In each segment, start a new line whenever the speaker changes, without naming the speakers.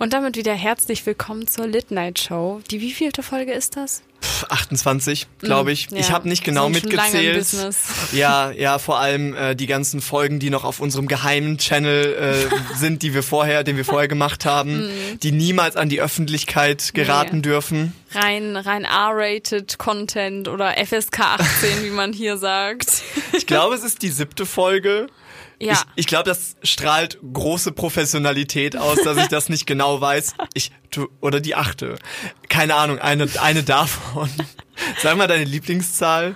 Und damit wieder herzlich willkommen zur Lit Night Show. Die wievielte Folge ist das?
28, glaube ich.
Mm,
Ich
ja.
habe nicht genau mitgezählt. Ja, ja, vor allem äh, die ganzen Folgen, die noch auf unserem geheimen Channel äh, sind, die wir vorher, den wir vorher gemacht haben, die niemals an die Öffentlichkeit geraten
Mm. Nee.
dürfen.
Rein, rein R-rated Content oder FSK 18, wie man hier sagt.
Ich glaube, es ist die siebte Folge.
Ja.
Ich, ich glaube, das strahlt große Professionalität aus, dass ich das nicht genau weiß. Ich tu, oder die achte. Keine Ahnung, eine eine davon. Sag mal deine Lieblingszahl.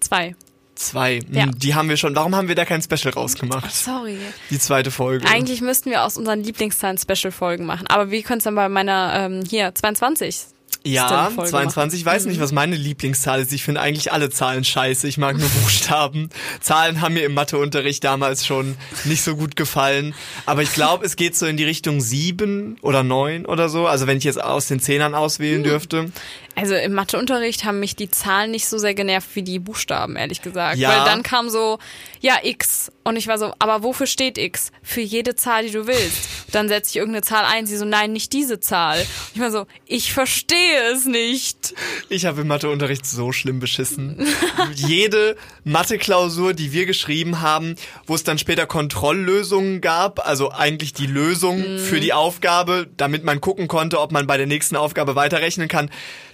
Zwei.
Zwei. Hm,
Ja.
Die haben wir schon. Warum haben wir da kein Special rausgemacht?
Sorry.
Die zweite Folge.
Eigentlich müssten wir aus unseren Lieblingszahlen Special-Folgen machen. Aber wir können es dann bei meiner, ähm, hier, 22.
ja,
Folge
22. Ich
Mhm.
weiß nicht, was meine Lieblingszahl ist. Ich finde eigentlich alle Zahlen scheiße. Ich mag nur Buchstaben. Zahlen haben mir im Matheunterricht damals schon nicht so gut gefallen. Aber ich glaube, es geht so in die Richtung sieben oder neun oder so. Also wenn ich jetzt aus den Zehnern auswählen
Mhm.
dürfte.
Also im Matheunterricht haben mich die Zahlen nicht so sehr genervt wie die Buchstaben, ehrlich gesagt.
Ja.
Weil dann kam so, ja, X. Und ich war so, aber wofür steht X? Für jede Zahl, die du willst. Dann setze ich irgendeine Zahl ein, sie so, nein, nicht diese Zahl. Und ich war so, ich verstehe es nicht.
Ich habe im Matheunterricht so schlimm beschissen. Jede Mathe-Klausur, die wir geschrieben haben, wo es dann später Kontrolllösungen gab, also eigentlich die Lösung für die Aufgabe, damit man gucken konnte, ob man bei der nächsten Aufgabe weiterrechnen kann.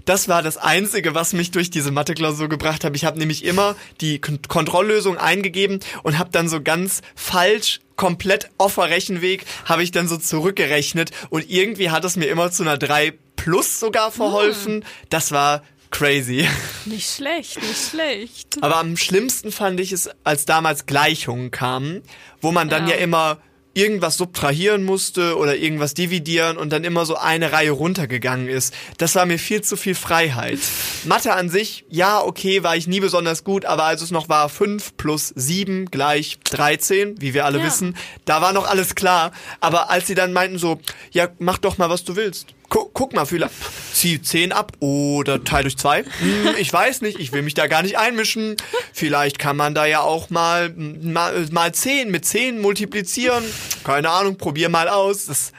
Das war das Einzige, was mich durch diese Mathe-Klausur gebracht hat. Ich habe nämlich immer die Kon Kontrolllösung eingegeben und habe dann so ganz falsch komplett offer Rechenweg habe ich dann so zurückgerechnet und irgendwie hat es mir immer zu einer 3 plus sogar verholfen. Das war crazy.
Nicht schlecht, nicht schlecht.
Aber am schlimmsten fand ich es, als damals Gleichungen kamen, wo man dann
Ja.
ja, immer irgendwas subtrahieren musste oder irgendwas dividieren und dann immer so eine Reihe runtergegangen ist. Das war mir viel zu viel Freiheit. Mathe an sich, ja, okay, war ich nie besonders gut, aber als es noch war 5 plus 7 gleich 13, wie wir alle
Ja.
wissen, da war noch alles klar. Aber als sie dann meinten so, ja, mach doch mal, was du willst. Guck, guck mal, vielleicht zieh 10 ab oder teil durch 2. Hm, ich weiß nicht, ich will mich da gar nicht einmischen. Vielleicht kann man da ja auch mal, mal, mal 10 mit 10 multiplizieren. Keine Ahnung, probier mal aus. Das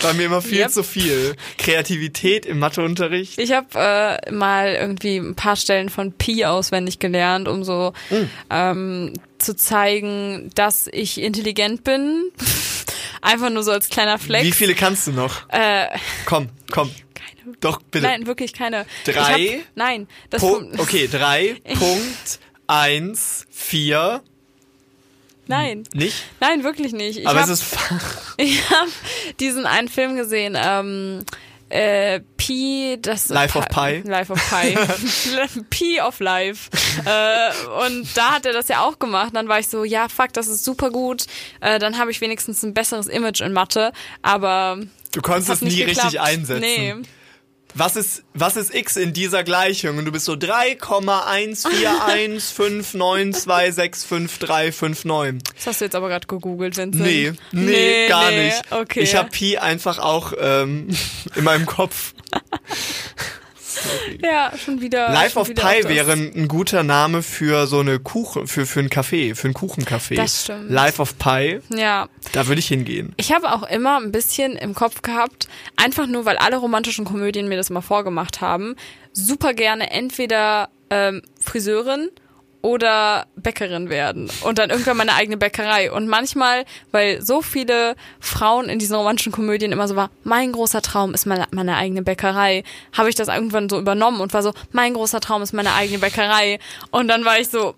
war mir immer viel
Yep.
zu viel. Kreativität im Matheunterricht.
Ich habe äh, mal irgendwie ein paar Stellen von Pi auswendig gelernt, um so
Hm.
ähm, zu zeigen, dass ich intelligent bin. Einfach nur so als kleiner Flex.
Wie viele kannst du noch?
Äh,
Komm, komm.
keine.
Doch, bitte.
Nein, wirklich keine.
Drei?
Hab, nein, das Pro-
okay, drei, Punkt, eins, vier.
nein,
Nicht?
nein, wirklich nicht. Ich
Aber
hab,
es ist
ich habe diesen einen Film gesehen. Ähm, äh, Pi, das
Life of Pi.
Life of Pi. Pi of Life. äh, und da hat er das ja auch gemacht. Dann war ich so, ja, fuck, das ist super gut. Äh, dann habe ich wenigstens ein besseres Image in Mathe. Aber
Du konntest es nie
geklappt.
richtig einsetzen.
Nee.
Was ist, was ist x in dieser Gleichung? Und du bist so 3,141592655359.
Das hast du jetzt aber gerade gegoogelt, Vincent.
Nee, nee, gar
nee.
nicht.
Okay.
Ich habe Pi einfach auch ähm, in meinem Kopf.
ja schon wieder.
Life
schon
of
wieder
Pi
auf das-
wäre ein guter Name für so eine Kuchen, für, für ein Café, für ein Kuchencafé.
Das stimmt.
Life of Pi,
Ja,
da würde ich hingehen.
Ich habe auch immer ein bisschen im Kopf gehabt, einfach nur, weil alle romantischen Komödien mir das mal vorgemacht haben, super gerne entweder ähm, Friseurin oder Bäckerin werden und dann irgendwann meine eigene Bäckerei. Und manchmal, weil so viele Frauen in diesen romantischen Komödien immer so war, mein großer Traum ist meine, meine eigene Bäckerei, habe ich das irgendwann so übernommen und war so, mein großer Traum ist meine eigene Bäckerei. Und dann war ich so,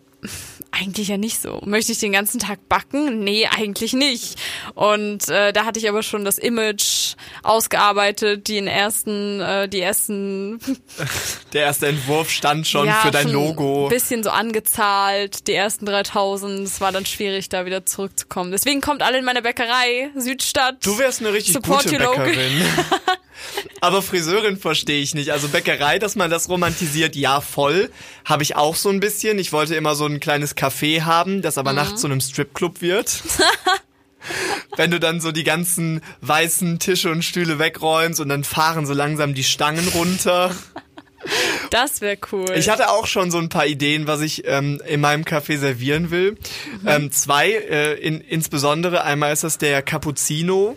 eigentlich ja nicht so. Möchte ich den ganzen Tag backen? Nee, eigentlich nicht. Und äh, da hatte ich aber schon das Image ausgearbeitet, die ersten, äh, die ersten
Der erste Entwurf stand schon
ja,
für dein
schon
Logo.
Ein bisschen so angezahlt, die ersten 3000. Es war dann schwierig, da wieder zurückzukommen. Deswegen kommt alle in meine Bäckerei, Südstadt.
Du wärst eine richtig
Support
gute. Bäckerin. Aber Friseurin verstehe ich nicht. Also Bäckerei, dass man das romantisiert, ja voll. Habe ich auch so ein bisschen. Ich wollte immer so ein kleines Café haben, das
Mhm.
aber nachts zu einem Stripclub wird. Wenn du dann so die ganzen weißen Tische und Stühle wegräumst und dann fahren so langsam die Stangen runter.
Das wäre cool.
Ich hatte auch schon so ein paar Ideen, was ich ähm, in meinem Café servieren will. Ähm, zwei, äh, in, insbesondere einmal ist das der Cappuccino.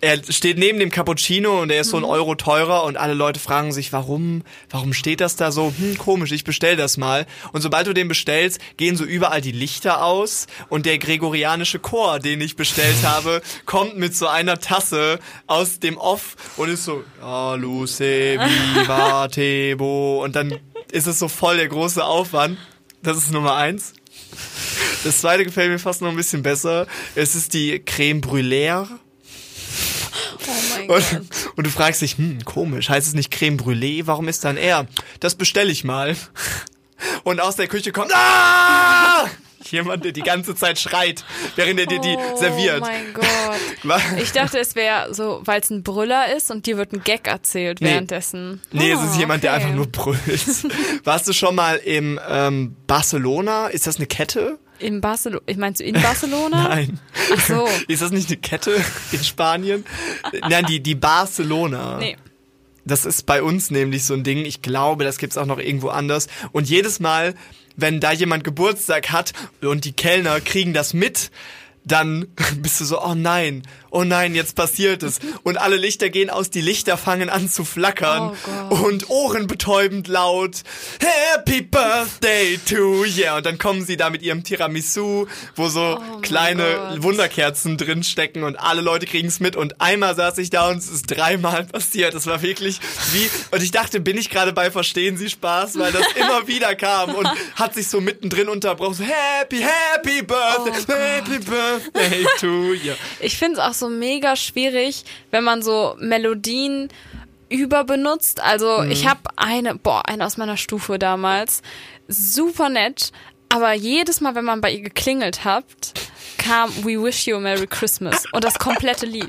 Er steht neben dem Cappuccino und er ist so ein Euro teurer und alle Leute fragen sich, warum, warum steht das da so? Hm, komisch, ich bestell das mal. Und sobald du den bestellst, gehen so überall die Lichter aus und der gregorianische Chor, den ich bestellt habe, kommt mit so einer Tasse aus dem Off und ist so, Luce, viva, tebo. Und dann ist es so voll der große Aufwand. Das ist Nummer eins. Das zweite gefällt mir fast noch ein bisschen besser. Es ist die Creme Brûlée.
Oh
Und, und du fragst dich, hm, komisch, heißt es nicht Creme Brûlée? Warum ist dann er? Das bestelle ich mal. Und aus der Küche kommt, ah! Jemand, der die ganze Zeit schreit, während er dir die serviert.
Oh mein Gott. Ich dachte, es wäre so, weil es ein Brüller ist und dir wird ein Gag erzählt
Nee.
währenddessen.
Nee, es
Oh,
ist jemand, der
okay.
einfach nur brüllt. Warst du schon mal im ähm, Barcelona? Ist das eine Kette?
In Barcelona. Ich meinst du in Barcelona?
Nein.
Ach so.
Ist das nicht eine Kette in Spanien? Nein, die, die Barcelona.
Nee.
Das ist bei uns nämlich so ein Ding. Ich glaube, das gibt's auch noch irgendwo anders. Und jedes Mal, wenn da jemand Geburtstag hat und die Kellner kriegen das mit, dann bist du so, oh nein, oh nein, jetzt passiert es. Und alle Lichter gehen aus, die Lichter fangen an zu flackern.
Oh
und ohrenbetäubend laut, Happy Birthday to you. Und dann kommen sie da mit ihrem Tiramisu, wo so
Oh
kleine. Wunderkerzen drin stecken und alle Leute kriegen es mit. Und einmal saß ich da und es ist dreimal passiert. Das war wirklich wie, und ich dachte, bin ich gerade bei Verstehen Sie Spaß, weil das immer wieder kam und hat sich so mittendrin unterbrochen. So, happy, happy birthday,
Oh
happy birthday to you.
Ich finde es auch so mega schwierig, wenn man so Melodien überbenutzt. Also
Mhm.
ich habe eine, boah, eine aus meiner Stufe damals, super nett, aber jedes Mal, wenn man bei ihr geklingelt hat, kam We Wish You a Merry Christmas und das komplette Lied.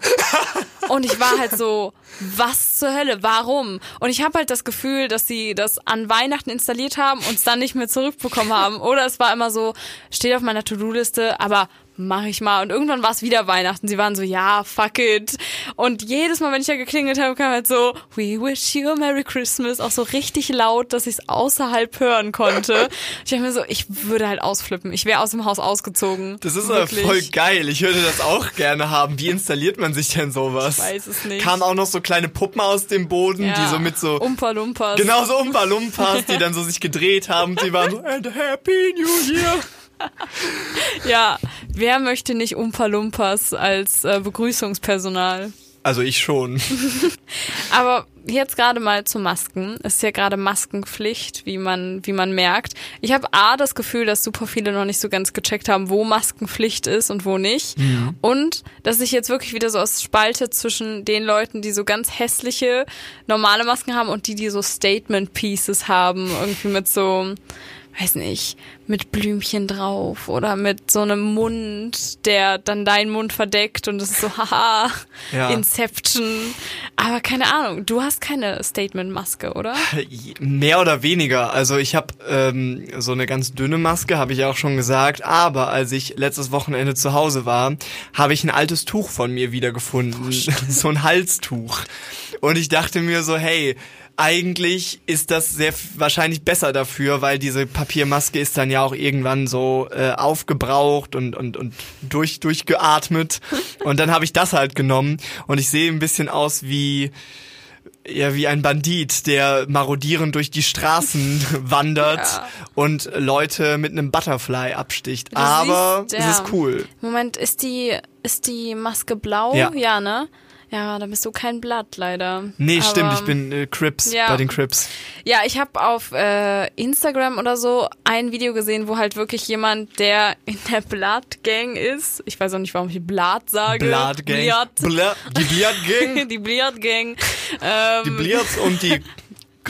Und ich war halt so, was zur Hölle, warum? Und ich habe halt das Gefühl, dass sie das an Weihnachten installiert haben und es dann nicht mehr zurückbekommen haben. Oder es war immer so, steht auf meiner To-Do-Liste, aber mach ich mal. Und irgendwann war es wieder Weihnachten. Sie waren so, ja, fuck it. Und jedes Mal, wenn ich da geklingelt habe, kam halt so, We wish you a Merry Christmas. Auch so richtig laut, dass ich es außerhalb hören konnte. Ich dachte mir so, ich würde halt ausflippen. Ich wäre aus dem Haus ausgezogen.
Das ist aber voll geil. Ich würde das auch gerne haben. Wie installiert man sich denn sowas?
Ich weiß es nicht.
Kamen auch noch so kleine Puppen aus dem Boden,
Ja.
die so mit so
Umpa Lumpas.
Genau so Umpa Lumpas, die dann so sich gedreht haben. Die waren so, and Happy New Year.
Ja, wer möchte nicht Umpa Lumpas als äh, Begrüßungspersonal?
Also ich schon.
Aber jetzt gerade mal zu Masken. Es ist ja gerade Maskenpflicht, wie man, wie man merkt. Ich habe A, das Gefühl, dass super viele noch nicht so ganz gecheckt haben, wo Maskenpflicht ist und wo nicht. Und dass ich jetzt wirklich wieder so aus Spalte zwischen den Leuten, die so ganz hässliche, normale Masken haben und die, die so Statement Pieces haben. Irgendwie mit so, weiß nicht, mit Blümchen drauf oder mit so einem Mund, der dann deinen Mund verdeckt und es ist so, haha,
Ja.
Inception. Aber keine Ahnung, du hast keine Statement-Maske, oder?
Mehr oder weniger. Also ich habe ähm, so eine ganz dünne Maske, habe ich auch schon gesagt. Aber als ich letztes Wochenende zu Hause war, habe ich ein altes Tuch von mir wiedergefunden. so ein Halstuch. Und ich dachte mir so, hey, eigentlich ist das sehr wahrscheinlich besser dafür, weil diese Papiermaske ist dann ja auch irgendwann so äh, aufgebraucht und und und durch durchgeatmet und dann habe ich das halt genommen und ich sehe ein bisschen aus wie ja, wie ein Bandit, der marodierend durch die Straßen wandert
Ja.
und Leute mit einem Butterfly absticht. Aber
siehst,
es
ja.
ist cool.
Moment, ist die, ist die Maske blau?
Ja.
Ja, ne? Ja, da bist du kein Blatt, leider.
Nee,
Aber-
stimmt, ich bin äh, Crips
Ja.
bei den Crips.
Ja, ich habe auf äh, Instagram oder so ein Video gesehen, wo halt wirklich jemand, der in der Blood-Gang ist, ich weiß auch nicht, warum ich Blood sage.
Blood Gang.
Blood.
Bla die Blood Gang.
die Blood-Gang. Ähm,
die Blirts und die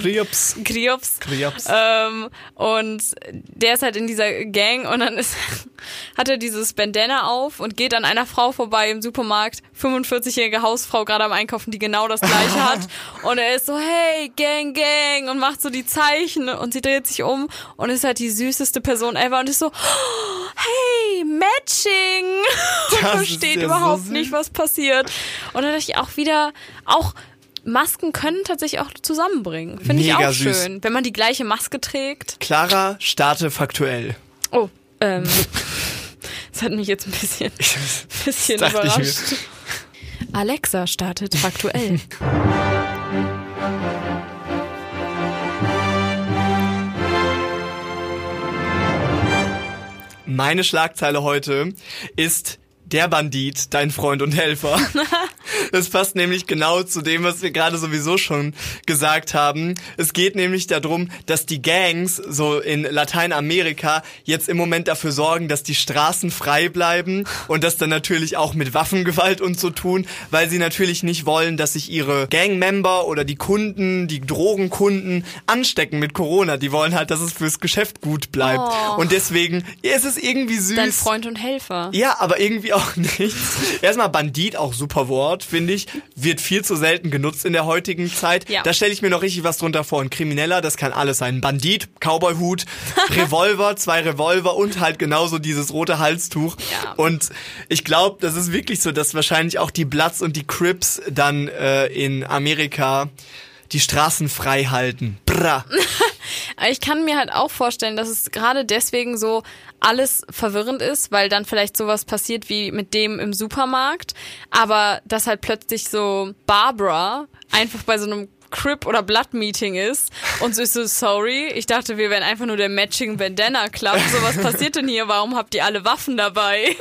Crips.
Kriops.
Crips.
Ähm, und der ist halt in dieser Gang und dann ist, hat er dieses Bandana auf und geht an einer Frau vorbei im Supermarkt, 45-jährige Hausfrau gerade am Einkaufen, die genau das gleiche hat. Und er ist so, hey, Gang, Gang und macht so die Zeichen und sie dreht sich um und ist halt die süßeste Person ever und ist so, oh, hey, Matching! Und
Das
versteht
ja so
überhaupt
süß.
nicht, was passiert. Und dann dachte ich auch wieder, auch Masken können tatsächlich auch zusammenbringen. Finde ich
Mega
auch
süß.
schön. Wenn man die gleiche Maske trägt.
Clara, starte faktuell.
Oh, ähm. Das hat mich jetzt ein bisschen, bisschen überrascht. Alexa startet faktuell.
Meine Schlagzeile heute ist der Bandit, dein Freund und Helfer. Das passt nämlich genau zu dem, was wir gerade sowieso schon gesagt haben. Es geht nämlich darum, dass die Gangs so in Lateinamerika jetzt im Moment dafür sorgen, dass die Straßen frei bleiben und das dann natürlich auch mit Waffengewalt und so tun, weil sie natürlich nicht wollen, dass sich ihre Gangmember oder die Kunden, die Drogenkunden anstecken mit Corona. Die wollen halt, dass es fürs Geschäft gut bleibt.
Oh.
Und deswegen ist es irgendwie süß.
Dein Freund und Helfer.
Ja, aber irgendwie auch nicht. Erstmal Bandit, auch super Wort, finde ich. Wird viel zu selten genutzt in der heutigen Zeit.
Ja.
Da stelle ich mir noch richtig was drunter vor. Ein Krimineller, das kann alles sein. Bandit, Cowboyhut, Revolver, zwei Revolver und halt genauso dieses rote Halstuch.
Ja.
Und ich glaube, das ist wirklich so, dass wahrscheinlich auch die Bloods und die Crips dann äh, in Amerika die Straßen frei halten. Bra.
Ich kann mir halt auch vorstellen, dass es gerade deswegen so alles verwirrend ist, weil dann vielleicht sowas passiert wie mit dem im Supermarkt, aber dass halt plötzlich so Barbara einfach bei so einem Crip oder Blood Meeting ist und so ist so sorry, ich dachte, wir wären einfach nur der Matching Bandana Club. So was passiert denn hier? Warum habt ihr alle Waffen dabei?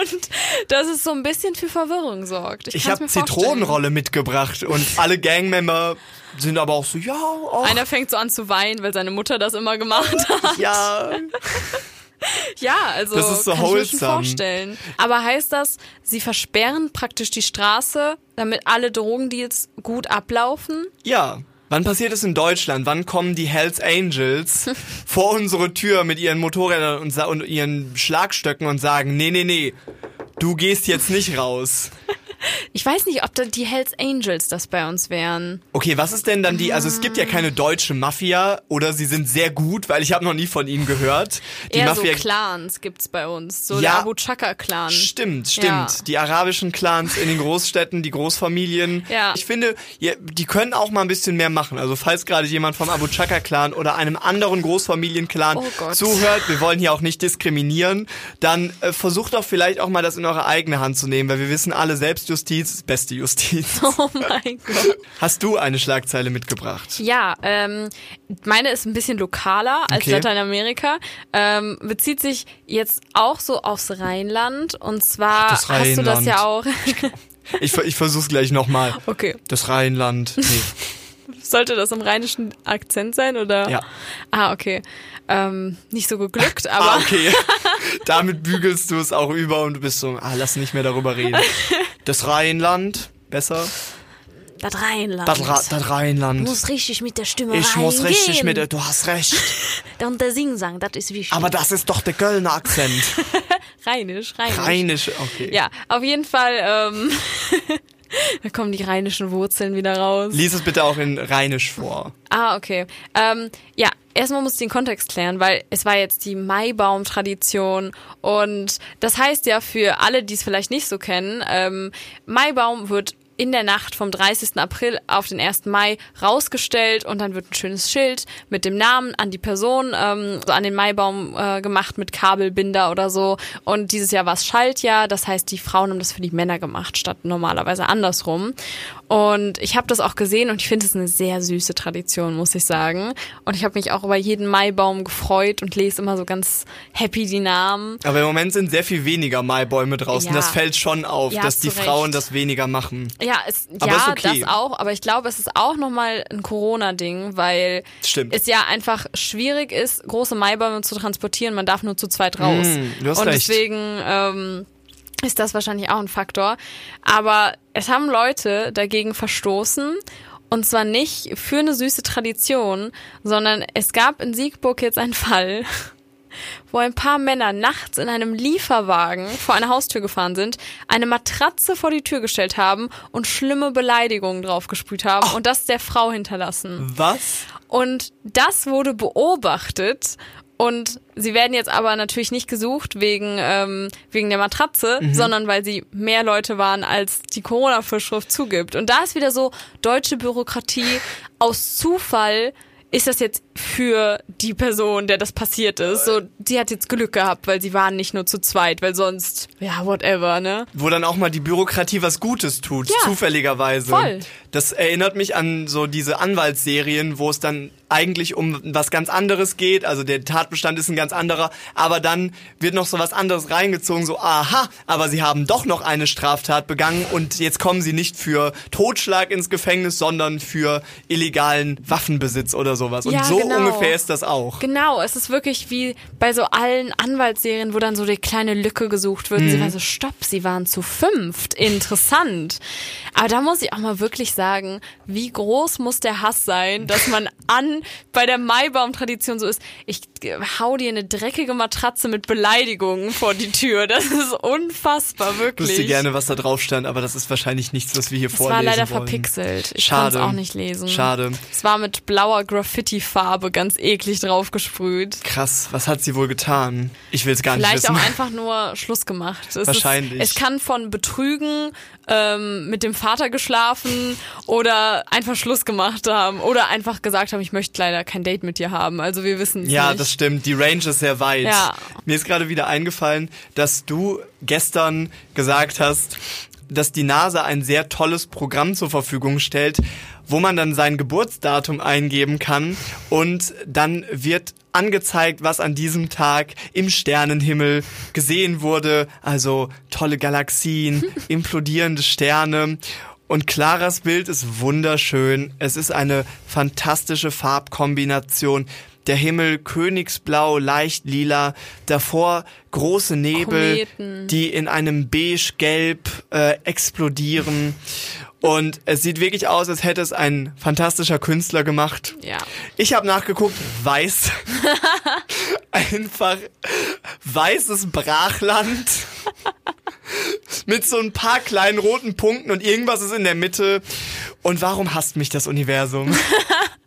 Und dass es so ein bisschen für Verwirrung sorgt.
Ich
kann's
habe. Zitronenrolle mitgebracht und alle Gangmember sind aber auch so, ja, auch,
Einer fängt so an zu weinen, weil seine Mutter das immer gemacht hat.
ja.
Ja, also
Das ist so
kann ich mir schon vorstellen. Aber heißt das, sie versperren praktisch die Straße, damit alle Drogendeals gut ablaufen?
Ja. Wann passiert es in Deutschland? Wann kommen die Hells Angels vor unsere Tür mit ihren Motorrädern und, und ihren Schlagstöcken und sagen, nee, nee, nee, du gehst jetzt nicht raus?
Ich weiß nicht, ob da die Hells Angels das bei uns wären.
Okay, was ist denn dann die, also es gibt ja keine deutsche Mafia oder sie sind sehr gut, weil ich habe noch nie von ihnen gehört. Die
Eher
Mafia
so Clans gibt's bei uns. So
Ja.
der Abu Chaka Clan.
Stimmt, stimmt.
Ja.
Die arabischen Clans in den Großstädten, die Großfamilien.
Ja.
Ich finde, die können auch mal ein bisschen mehr machen. Also falls gerade jemand vom Abu Chaka Clan oder einem anderen Großfamilienclan
Oh
zuhört, wir wollen hier auch nicht diskriminieren, dann äh, versucht doch vielleicht auch mal das in eure eigene Hand zu nehmen, weil wir wissen alle, Selbstjustiz ist beste Justiz.
Oh mein Gott.
Hast du eine Schlagzeile mitgebracht?
Ja, ähm, meine ist ein bisschen lokaler als
Okay.
Lateinamerika. Ähm, bezieht sich jetzt auch so aufs Rheinland. Und zwar
das
hast du das
Rheinland.
ja auch.
Ich, ich versuch's gleich nochmal.
okay.
Das Rheinland. Nee.
Sollte das im rheinischen Akzent sein oder?
Ja.
Ah, okay. Ähm, nicht so geglückt, aber
Ah, okay. Damit bügelst du es auch über und du bist so, ah, lass nicht mehr darüber reden. Das Rheinland, besser.
das Rheinland.
Das, Ra das Rheinland.
muss richtig mit der Stimme
Ich muss
reingehen.
richtig mit, der- du hast recht.
Und der Singsang, das ist wichtig.
Aber das ist doch der Kölner Akzent.
rheinisch, rheinisch.
Rheinisch, okay.
Ja, auf jeden Fall, ähm, da kommen die rheinischen Wurzeln wieder raus.
Lies es bitte auch in Rheinisch vor.
Ah, okay. Ähm, ja, erstmal muss ich den Kontext klären, weil es war jetzt die Maibaum-Tradition und das heißt ja für alle, die es vielleicht nicht so kennen, ähm, Maibaum wird in der Nacht vom 30. April auf den 1. Mai rausgestellt und dann wird ein schönes Schild mit dem Namen an die Person, ähm, so an den Maibaum äh, gemacht mit Kabelbinder oder so. Und dieses Jahr war es Schaltjahr, das heißt, die Frauen haben das für die Männer gemacht, statt normalerweise andersrum. Und ich habe das auch gesehen und ich finde es eine sehr süße Tradition, muss ich sagen. Und ich habe mich auch über jeden Maibaum gefreut und lese immer so ganz happy die Namen.
Aber im Moment sind sehr viel weniger Maibäume draußen.
Ja.
Das fällt schon auf,
Ja,
dass die
du
Frauen
recht.
das weniger machen.
Ja, es,
Aber
ja
ist okay.
das auch, aber ich glaube, es ist auch nochmal ein Corona-Ding, weil
Stimmt.
es ja einfach schwierig ist, große Maibäume zu transportieren. Man darf nur zu zweit raus.
Mm, du hast
Und
recht.
deswegen ähm, ist das wahrscheinlich auch ein Faktor. Aber es haben Leute dagegen verstoßen. Und zwar nicht für eine süße Tradition, sondern es gab in Siegburg jetzt einen Fall, wo ein paar Männer nachts in einem Lieferwagen vor eine Haustür gefahren sind, eine Matratze vor die Tür gestellt haben und schlimme Beleidigungen draufgesprüht haben und das der Frau hinterlassen.
Was?
Und das wurde beobachtet und sie werden jetzt aber natürlich nicht gesucht wegen, ähm, wegen der Matratze, sondern weil sie mehr Leute waren, als die Corona-Vorschrift zugibt. Und da ist wieder so deutsche Bürokratie aus Zufall ist das jetzt für die Person, der das passiert ist? So, die hat jetzt Glück gehabt, weil sie waren nicht nur zu zweit, weil sonst, ja, whatever, ne?
Wo dann auch mal die Bürokratie was Gutes tut,
Ja.
zufälligerweise.
Voll.
Das erinnert mich an so diese Anwaltsserien, wo es dann eigentlich um was ganz anderes geht, also der Tatbestand ist ein ganz anderer, aber dann wird noch so was anderes reingezogen, so aha, aber sie haben doch noch eine Straftat begangen und jetzt kommen sie nicht für Totschlag ins Gefängnis, sondern für illegalen Waffenbesitz oder sowas. Und
Ja,
so
genau.
ungefähr ist das auch.
Genau, es ist wirklich wie bei so allen Anwaltsserien, wo dann so die kleine Lücke gesucht wird.
Mhm.
Sie war so, stopp, sie waren zu fünft. Interessant. Aber da muss ich auch mal wirklich sagen, wie groß muss der Hass sein, dass man an bei der Maibaum-Tradition so ist, ich hau dir eine dreckige Matratze mit Beleidigungen vor die Tür. Das ist unfassbar,
Ich
wirklich.
wüsste gerne, was da drauf stand, aber das ist wahrscheinlich nichts, was wir hier
es
vorlesen
war leider
wollen.
verpixelt. Ich konnte es auch nicht lesen.
Schade.
Es war mit blauer Graffiti-Farbe ganz eklig draufgesprüht.
Krass, was hat sie wohl getan? Ich will es gar nicht
Vielleicht
wissen.
auch einfach nur Schluss gemacht. Es
Wahrscheinlich.
Ist, es kann von Betrügen, ähm, mit dem Vater geschlafen oder einfach Schluss gemacht haben oder einfach gesagt haben, ich möchte leider kein Date mit dir haben. Also wir wissen
Ja,
nicht.
das stimmt. Die Range ist sehr weit.
Ja.
Mir ist gerade wieder eingefallen, dass du gestern gesagt hast, dass die NASA ein sehr tolles Programm zur Verfügung stellt, wo man dann sein Geburtsdatum eingeben kann und dann wird angezeigt, was an diesem Tag im Sternenhimmel gesehen wurde. Also tolle Galaxien, implodierende Sterne. Und Claras Bild ist wunderschön. Es ist eine fantastische Farbkombination. Der Himmel königsblau, leicht lila, davor große Nebel,
Kometen.
die in einem beige-gelb äh, explodieren. Und es sieht wirklich aus, als hätte es ein fantastischer Künstler gemacht.
Ja.
Ich habe nachgeguckt, weiß. Einfach weißes Brachland. Mit so ein paar kleinen roten Punkten und irgendwas ist in der Mitte. Und warum hasst mich das Universum?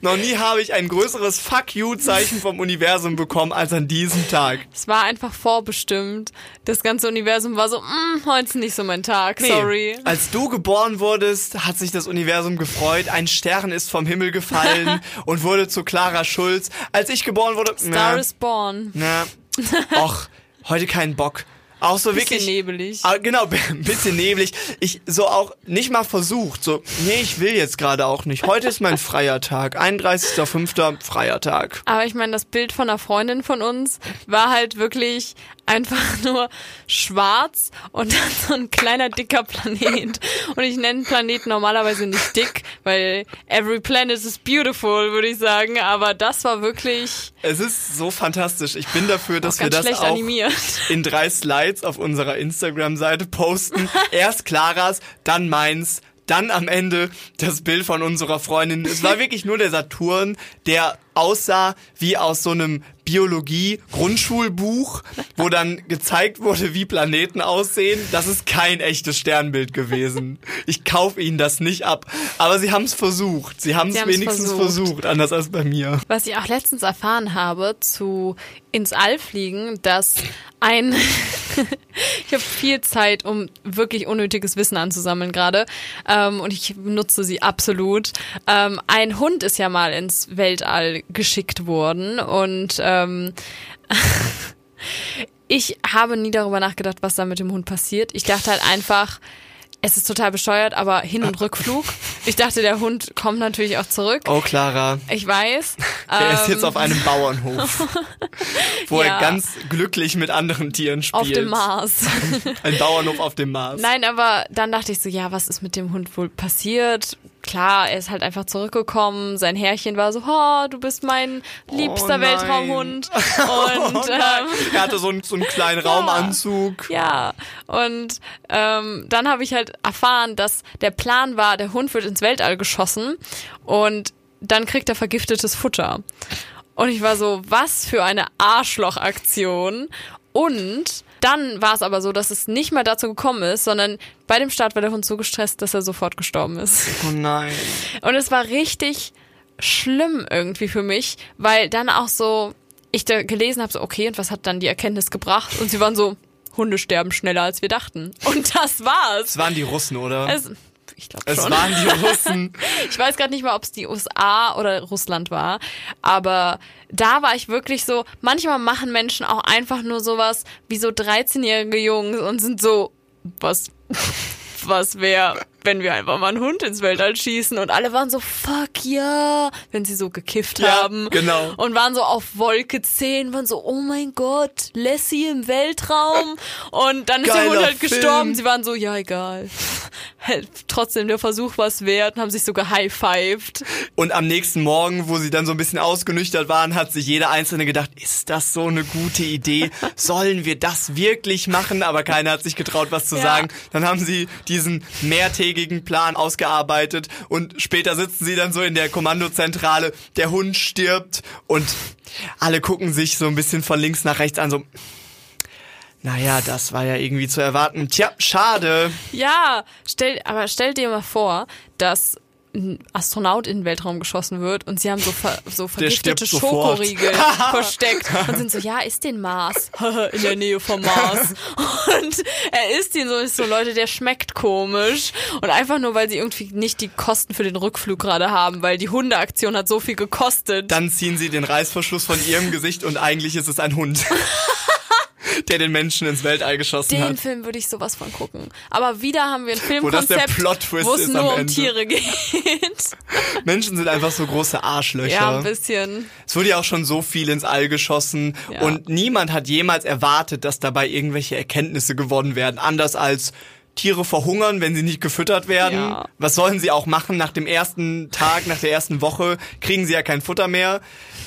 Noch nie habe ich ein größeres Fuck you-Zeichen vom Universum bekommen als an diesem Tag.
Es war einfach vorbestimmt. Das ganze Universum war so, mm, heute ist nicht so mein Tag,
Nee,
sorry.
Als du geboren wurdest, hat sich das Universum gefreut. Ein Stern ist vom Himmel gefallen und wurde zu Clara Schulz. Als ich geboren wurde,
Star
na,
is born.
na, och, heute keinen Bock. Auch so
Bisschen
wirklich.
nebelig.
Ah, genau, ein bisschen neblig. Ich so auch nicht mal versucht. So, nee, ich will jetzt gerade auch nicht. Heute ist mein freier Tag. 31.05. freier Tag.
Aber ich meine, das Bild von einer Freundin von uns war halt wirklich einfach nur schwarz und dann so ein kleiner dicker Planet. Und ich nenne Planeten normalerweise nicht dick, weil every planet is beautiful, würde ich sagen. Aber das war wirklich
Es ist so fantastisch. Ich bin dafür, dass
auch
wir das auch
animiert.
in drei Slides auf unserer Instagram-Seite posten. Erst Claras, dann meins, dann am Ende das Bild von unserer Freundin. Es war wirklich nur der Saturn, der aussah wie aus so einem Biologie-Grundschulbuch, wo dann gezeigt wurde, wie Planeten aussehen. Das ist kein echtes Sternbild gewesen. Ich kaufe ihnen das nicht ab. Aber sie haben es versucht. Sie haben es wenigstens
versucht.
versucht, anders als bei mir.
Was ich auch letztens erfahren habe zu ins All fliegen, dass ein ich habe viel Zeit, um wirklich unnötiges Wissen anzusammeln gerade ähm, und ich nutze sie absolut. Ähm, ein Hund ist ja mal ins Weltall geschickt worden und ähm, ich habe nie darüber nachgedacht, was da mit dem Hund passiert. Ich dachte halt einfach, es ist total bescheuert, aber Hin- und Rückflug. Ich dachte, der Hund kommt natürlich auch zurück.
Oh, Clara.
Ich weiß.
Er ist
ähm,
jetzt auf einem Bauernhof, wo
Ja.
er ganz glücklich mit anderen Tieren spielt.
auf dem Mars.
Ein Bauernhof auf dem Mars.
Nein, aber dann dachte ich so, ja, was ist mit dem Hund wohl passiert? Klar, er ist halt einfach zurückgekommen. Sein Herrchen war so, oh, du bist mein liebster
nein.
Weltraumhund. Und
Oh
ähm,
er hatte so einen, so einen kleinen Raumanzug.
ja, und ähm, dann habe ich halt erfahren, dass der Plan war, der Hund wird ins Weltall geschossen und dann kriegt er vergiftetes Futter. Und ich war so, was für eine Arschlochaktion. Und dann war es aber so, dass es nicht mal dazu gekommen ist, sondern bei dem Start war der Hund so gestresst, dass er sofort gestorben ist.
Oh nein.
Und es war richtig schlimm irgendwie für mich, weil dann auch so, ich da gelesen habe, so, okay, und was hat dann die Erkenntnis gebracht? Und sie waren so, Hunde sterben schneller als wir dachten. Und das war's.
Das waren die Russen, oder?
Es, Ich glaube
Es
schon.
waren die Russen.
Ich weiß gerade nicht mal, ob es die USA oder Russland war, aber da war ich wirklich so, manchmal machen Menschen auch einfach nur sowas wie so 13-jährige Jungs und sind so, was, was wäre, wenn wir einfach mal einen Hund ins Weltall schießen und alle waren so, fuck ja, wenn sie so gekifft
Ja,
haben.
genau.
Und waren so auf Wolke 10, waren so, oh mein Gott, Lassie im Weltraum. Und dann ist der
Geiler
Hund halt
Film.
gestorben. Sie waren so, ja, egal. Trotzdem der Versuch war es wert und haben sich so gehighfived.
Und am nächsten Morgen, wo sie dann so ein bisschen ausgenüchtert waren, hat sich jeder Einzelne gedacht, ist das so eine gute Idee? Sollen wir das wirklich machen? Aber keiner hat sich getraut, was zu
Ja.
sagen. Dann haben sie diesen mehrtägigen Plan ausgearbeitet und später sitzen sie dann so in der Kommandozentrale, der Hund stirbt und alle gucken sich so ein bisschen von links nach rechts an, so, naja, das war ja irgendwie zu erwarten. Tja, schade.
Ja, stell, aber stell dir mal vor, dass ein Astronaut in den Weltraum geschossen wird und sie haben so, ver, so vergiftete. Schokoriegel versteckt und sind so, ja, ist den Mars in der Nähe vom Mars und er isst ihn so, ist so, Leute, der schmeckt komisch und einfach nur, weil sie irgendwie nicht die Kosten für den Rückflug gerade haben, weil die Hundeaktion hat so viel gekostet.
Dann ziehen sie den Reißverschluss von ihrem Gesicht und eigentlich ist es ein Hund. Der den Menschen ins Weltall geschossen
Den
hat.
Film würde ich sowas von gucken. Aber wieder haben wir ein Filmkonzept, wo es nur um. Tiere geht.
Menschen sind einfach so große Arschlöcher.
Ja, ein bisschen.
es wurde ja auch schon so viel ins All geschossen
Ja.
und niemand hat jemals erwartet, dass dabei irgendwelche Erkenntnisse gewonnen werden. Anders als Tiere verhungern, wenn sie nicht gefüttert werden.
Ja.
Was sollen sie auch machen? Nach dem ersten Tag, nach der ersten Woche kriegen sie ja kein Futter mehr.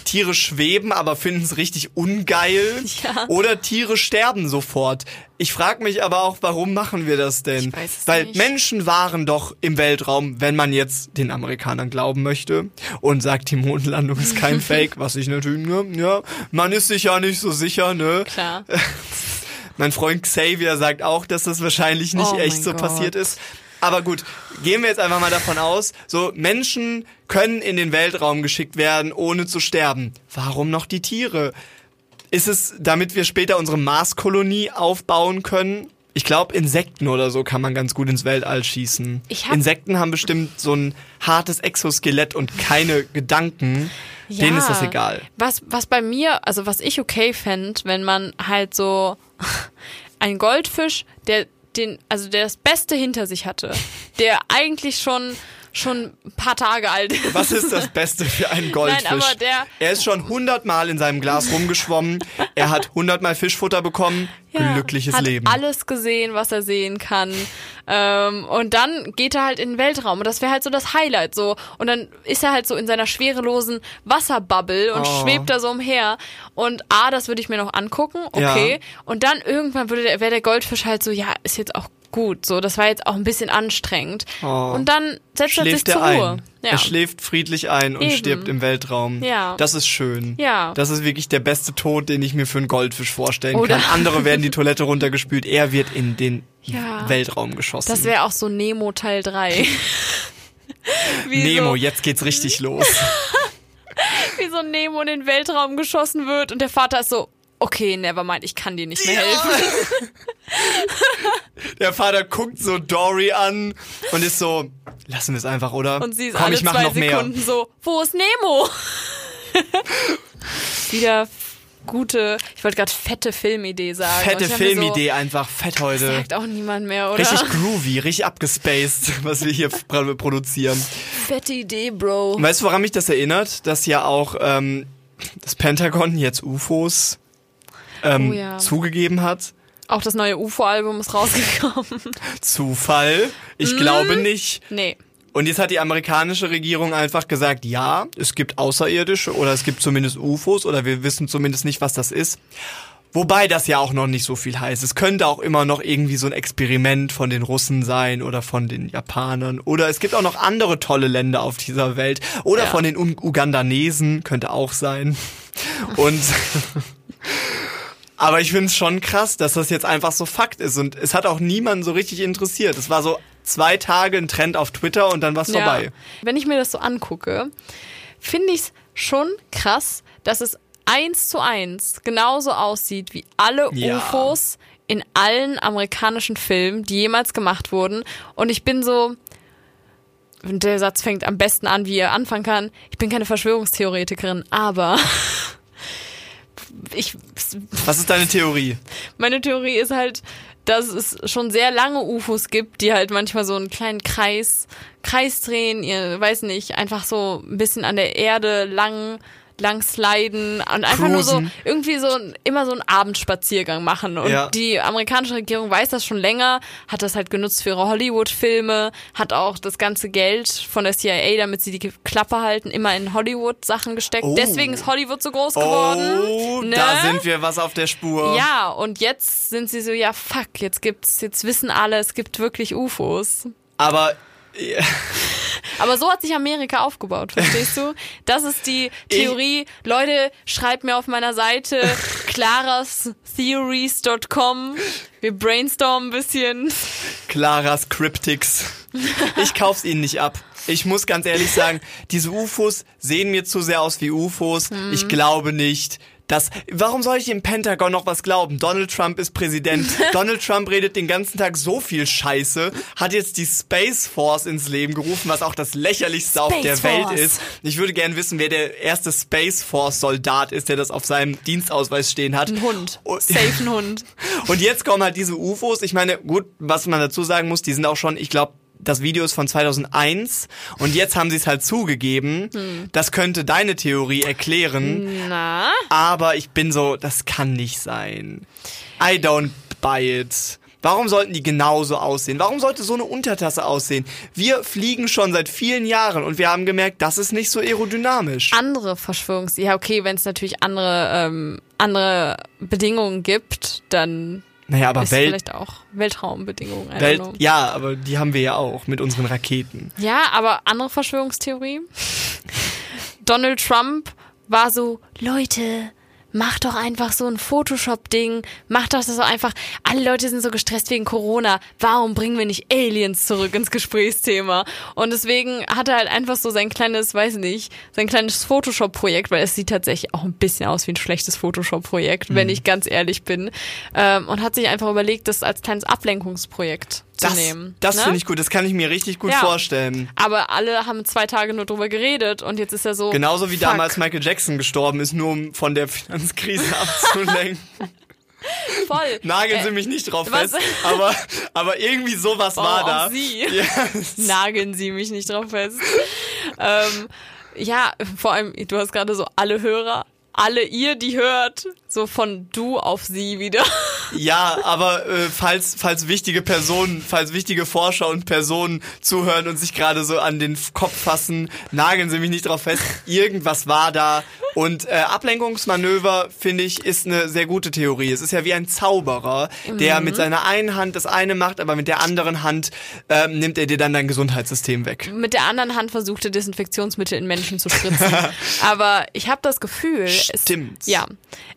Tiere schweben, aber finden es richtig ungeil.
Ja.
Oder Tiere sterben sofort. Ich frage mich aber auch, warum machen wir das denn? Weil
nicht.
Menschen waren doch im Weltraum, wenn man jetzt den Amerikanern glauben möchte und sagt, die Mondlandung ist kein Fake, was ich natürlich, ne, ja, man ist sich ja nicht so sicher, ne?
Klar.
Mein Freund Xavier sagt auch, dass das wahrscheinlich nicht
Oh
echt so
Gott.
passiert ist. Aber gut, gehen wir jetzt einfach mal davon aus, so Menschen können in den Weltraum geschickt werden, ohne zu sterben. Warum noch die Tiere? Ist es, damit wir später unsere Marskolonie aufbauen können? Ich glaube, Insekten oder so kann man ganz gut ins Weltall schießen.
Ich hab-
Insekten haben bestimmt so ein hartes Exoskelett und keine Gedanken. Denen ist das egal.
Was, was bei mir, also was ich okay fänd, wenn man halt so ein Goldfisch, der den, also der das Beste hinter sich hatte, der eigentlich schon schon ein paar Tage alt ist.
Was ist das Beste für einen Goldfisch?
Nein, aber der-
er ist schon hundertmal in seinem Glas rumgeschwommen. Er hat hundertmal Fischfutter bekommen.
Ja,
Glückliches
hat
Leben.
alles gesehen, was er sehen kann. Ähm, und dann geht er halt in den Weltraum. Und das wäre halt so das Highlight so. Und dann ist er halt so in seiner schwerelosen Wasserbubble und
Oh.
schwebt da so umher. Und A, das würde ich mir noch angucken, okay.
Ja.
Und dann irgendwann würde der, wäre der Goldfisch halt so, ja, ist jetzt auch gut. So, das war jetzt auch ein bisschen anstrengend.
Oh.
Und dann setzt er sich zur
er
Ruhe.
ein.
Ja.
Er schläft friedlich ein und
Eben.
stirbt im Weltraum.
Ja.
Das ist schön.
Ja.
Das ist wirklich der beste Tod, den ich mir für einen Goldfisch vorstellen
Oder-
kann. Andere werden die Toilette runtergespült. Er wird in den
Ja.
Weltraum geschossen.
Das wäre auch so Nemo Teil 3. Wie
Nemo,
so,
jetzt geht's richtig los.
wie so Nemo in den Weltraum geschossen wird und der Vater ist so, okay, nevermind, ich kann dir nicht mehr helfen.
Der Vater guckt so Dory an und ist so, lassen wir es einfach, oder?
Und sie ist
Komm,
alle
ich mach
zwei
noch mehr.
Sekunden so, wo ist Nemo? Wieder gute, ich wollte gerade fette Filmidee sagen.
Fette Filmidee einfach, fett
So,
heute.
sagt auch niemand mehr, oder?
Richtig groovy, richtig abgespaced, was wir hier pro- produzieren.
Fette Idee, Bro.
Und weißt du, woran mich das erinnert? Dass ja auch ähm, das Pentagon jetzt UFOs ähm,
Oh ja.
zugegeben hat.
Auch das neue UFO-Album ist rausgekommen.
Zufall? Ich
Mhm.
glaube nicht.
nee.
Und jetzt hat die amerikanische Regierung einfach gesagt, ja, es gibt Außerirdische oder es gibt zumindest UFOs oder wir wissen zumindest nicht, was das ist. Wobei das ja auch noch nicht so viel heißt. Es könnte auch immer noch irgendwie so ein Experiment von den Russen sein oder von den Japanern. Oder es gibt auch noch andere tolle Länder auf dieser Welt. Oder
Ja.
von den Ugandanesen, könnte auch sein. Und aber ich finde es schon krass, dass das jetzt einfach so Fakt ist. Und es hat auch niemanden so richtig interessiert. Es war so zwei Tage ein Trend auf Twitter und dann war's vorbei.
Wenn ich mir das so angucke, finde ich es schon krass, dass es eins zu eins genauso aussieht wie alle
Ja.
UFOs in allen amerikanischen Filmen, die jemals gemacht wurden. Und ich bin so, der Satz fängt am besten an, wie er anfangen kann. Ich bin keine Verschwörungstheoretikerin, aber ich,
Was ist deine Theorie?
meine Theorie ist halt, dass es schon sehr lange UFOs gibt, die halt manchmal so einen kleinen Kreis, Kreis drehen, ihr weiß nicht, einfach so ein bisschen an der Erde lang lang sliden und einfach nur so
Cruisen.
irgendwie so immer so einen Abendspaziergang machen und
Ja.
die amerikanische Regierung weiß das schon länger, hat das halt genutzt für ihre Hollywood-Filme, hat auch das ganze Geld von der CIA, damit sie die Klappe halten, immer in Hollywood-Sachen gesteckt.
Oh.
Deswegen ist Hollywood so groß geworden.
Oh,
ne?
da sind wir was auf der Spur.
Ja, und jetzt sind sie so, ja fuck, jetzt gibt's, jetzt wissen alle, es gibt wirklich UFOs.
Aber
Aber so hat sich Amerika aufgebaut, verstehst du? Das ist die Theorie. Leute, schreibt mir auf meiner Seite clarastheories.com. Wir brainstormen ein bisschen.
Claras Cryptics. Ich kauf's ihnen nicht ab. Ich muss ganz ehrlich sagen, diese UFOs sehen mir zu sehr aus wie UFOs.
Hm.
Ich glaube nicht, dass. Warum soll ich im Pentagon noch was glauben? Donald Trump ist Präsident. Donald Trump redet den ganzen Tag so viel Scheiße, hat jetzt die Space Force ins Leben gerufen, was auch das lächerlichste auf
Space
der
Force.
Welt ist. Ich würde gerne wissen, wer der erste Space Force Soldat ist, der das auf seinem Dienstausweis stehen hat.
Ein Hund.
Oh.
Safe ein Hund.
Und jetzt kommen halt diese UFOs. Ich meine, gut, was man dazu sagen muss, die sind auch schon, ich glaube, das Video ist von 2001 und jetzt haben sie es halt zugegeben.
Hm.
Das könnte deine Theorie erklären,
Na?
aber ich bin so, das kann nicht sein. I don't buy it. Warum sollten die genauso aussehen? Warum sollte so eine Untertasse aussehen? Wir fliegen schon seit vielen Jahren und wir haben gemerkt, das ist nicht so aerodynamisch.
Andere Verschwörungs... Ja, okay, wenn es natürlich andere, ähm, andere Bedingungen gibt, dann
Naja, aber
ist
Welt,
vielleicht auch Weltraumbedingungen.
Welt,
know.
ja, aber die haben wir ja auch mit unseren Raketen.
Ja, aber andere Verschwörungstheorie. Donald Trump war so, Leute, mach doch einfach so ein Photoshop-Ding, mach doch das so einfach. Alle Leute sind so gestresst wegen Corona. Warum bringen wir nicht Aliens zurück ins Gesprächsthema? Und deswegen hat er halt einfach so sein kleines, weiß nicht, sein kleines Photoshop-Projekt, weil es sieht tatsächlich auch ein bisschen aus wie ein schlechtes Photoshop-Projekt, wenn ich ganz ehrlich bin. Ähm, und hat sich einfach überlegt, das als kleines Ablenkungsprojekt
Das,
nehmen.
das
ne?
finde ich gut, das kann ich mir richtig gut
Ja.
vorstellen.
Aber alle haben zwei Tage nur drüber geredet und jetzt ist er so.
Genauso wie
fuck.
damals Michael Jackson gestorben ist, nur um von der Finanzkrise abzulenken.
Voll.
Nageln
Äh,
Sie mich nicht drauf
was?
fest, aber, aber irgendwie sowas
Oh,
war
auch
da.
Sie.
Ja.
Nageln Sie mich nicht drauf fest. ähm, ja, vor allem, du hast gerade so alle Hörer, alle ihr, die hört, so von du auf sie wieder.
Ja, aber äh, falls, falls wichtige Personen, falls wichtige Forscher und Personen zuhören und sich gerade so an den Kopf fassen, nageln Sie mich nicht drauf fest. Irgendwas war da. Und äh, Ablenkungsmanöver, finde ich, ist eine sehr gute Theorie. Es ist ja wie ein Zauberer, der mit seiner einen Hand das eine macht, aber mit der anderen Hand ähm, nimmt er dir dann dein Gesundheitssystem weg.
Mit der anderen Hand versuchte Desinfektionsmittel in Menschen zu spritzen. Aber ich habe das Gefühl,
Stimmt.
Es, ja,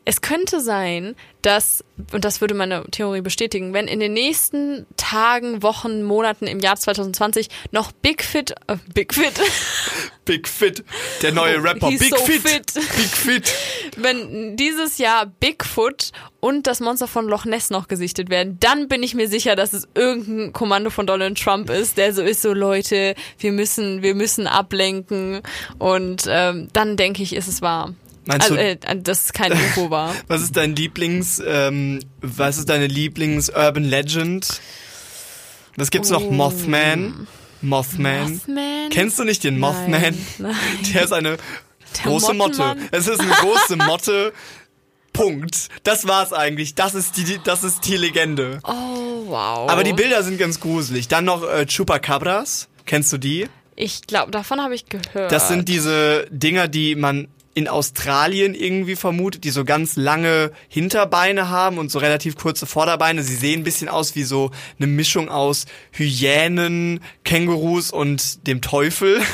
es könnte sein, dass, und das würde meine Theorie bestätigen, wenn in den nächsten Tagen, Wochen, Monaten im Jahr 2020 noch Big Fit, äh, Big Fit,
Big Fit, der neue Rapper.
Oh,
Big
so
Fit.
fit.
Big Fit.
wenn dieses Jahr Bigfoot und das Monster von Loch Ness noch gesichtet werden, dann bin ich mir sicher, dass es irgendein Kommando von Donald Trump ist, der so ist, so Leute, wir müssen, wir müssen ablenken und ähm, dann denke ich, ist es wahr.
Meinst
also,
du-
äh, dass es kein UFO war.
Was ist dein Lieblings, ähm, was ist deine Lieblings-Urban Legend? Was gibt's noch?
Oh.
Mothman. Mothman.
Mothman?
Kennst du nicht den Mothman?
Nein, nein.
Der ist eine große Motte. Es ist eine große Motte. Punkt. Das war's eigentlich. Das ist die, das ist die Legende.
Oh, wow.
Aber die Bilder sind ganz gruselig. Dann noch äh, Chupacabras. Kennst du die?
Ich glaube, davon habe ich gehört.
Das sind diese Dinger, die man in Australien irgendwie vermutet, die so ganz lange Hinterbeine haben und so relativ kurze Vorderbeine. Sie sehen ein bisschen aus wie so eine Mischung aus Hyänen, Kängurus und dem Teufel.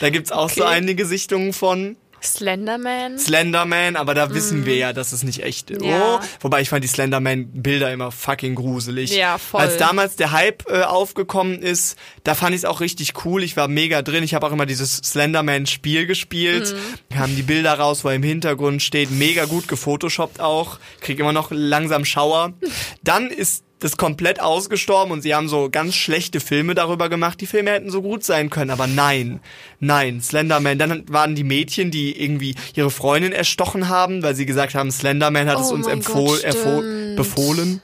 Da gibt's auch so
Okay.
einige Sichtungen von.
Slenderman.
Slenderman, aber da wissen wir ja, dass es nicht echt ist.
Ja.
Oh, wobei ich fand die Slenderman-Bilder immer fucking gruselig.
Ja, voll.
Als damals der Hype äh, aufgekommen ist, da fand ich es auch richtig cool. Ich war mega drin. Ich habe auch immer dieses Slenderman-Spiel gespielt.
Mhm.
Wir haben die Bilder raus, wo er im Hintergrund steht. Mega gut gefotoshoppt auch. Krieg immer noch langsam Schauer. Dann ist das komplett ausgestorben und sie haben so ganz schlechte Filme darüber gemacht. Die Filme hätten so gut sein können, aber nein, nein, Slenderman. Dann waren die Mädchen, die irgendwie ihre Freundin erstochen haben, weil sie gesagt haben, Slenderman hat es
Oh
uns
mein
empfohl,
Gott,
erfo-
stimmt.
befohlen.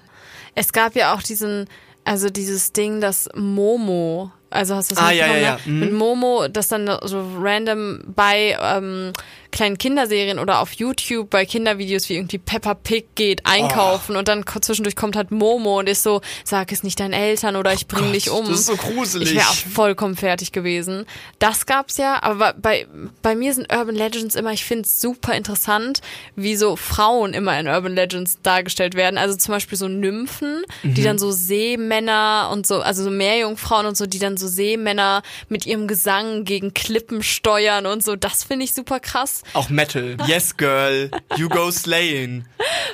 Es gab ja auch diesen, also dieses Ding, das Momo, also hast du das
Ah, ja, ja,
ne?
ja. Mhm.
Mit Momo, das dann so random bei ähm, kleinen Kinderserien oder auf YouTube bei Kindervideos wie irgendwie Peppa Pig geht einkaufen
Oh.
und dann zwischendurch kommt halt Momo und ist so, sag es nicht deinen Eltern oder ich bring dich um.
Das ist so gruselig.
Ich wäre auch vollkommen fertig gewesen. Das gab's ja, aber bei, bei mir sind Urban Legends immer, ich finde es super interessant, wie so Frauen immer in Urban Legends dargestellt werden. Also zum Beispiel so Nymphen, die dann so Seemänner und so, also so Meerjungfrauen und so, die dann so Seemänner mit ihrem Gesang gegen Klippen steuern und so. Das finde ich super krass.
Auch Metal. Yes, girl. You go slaying.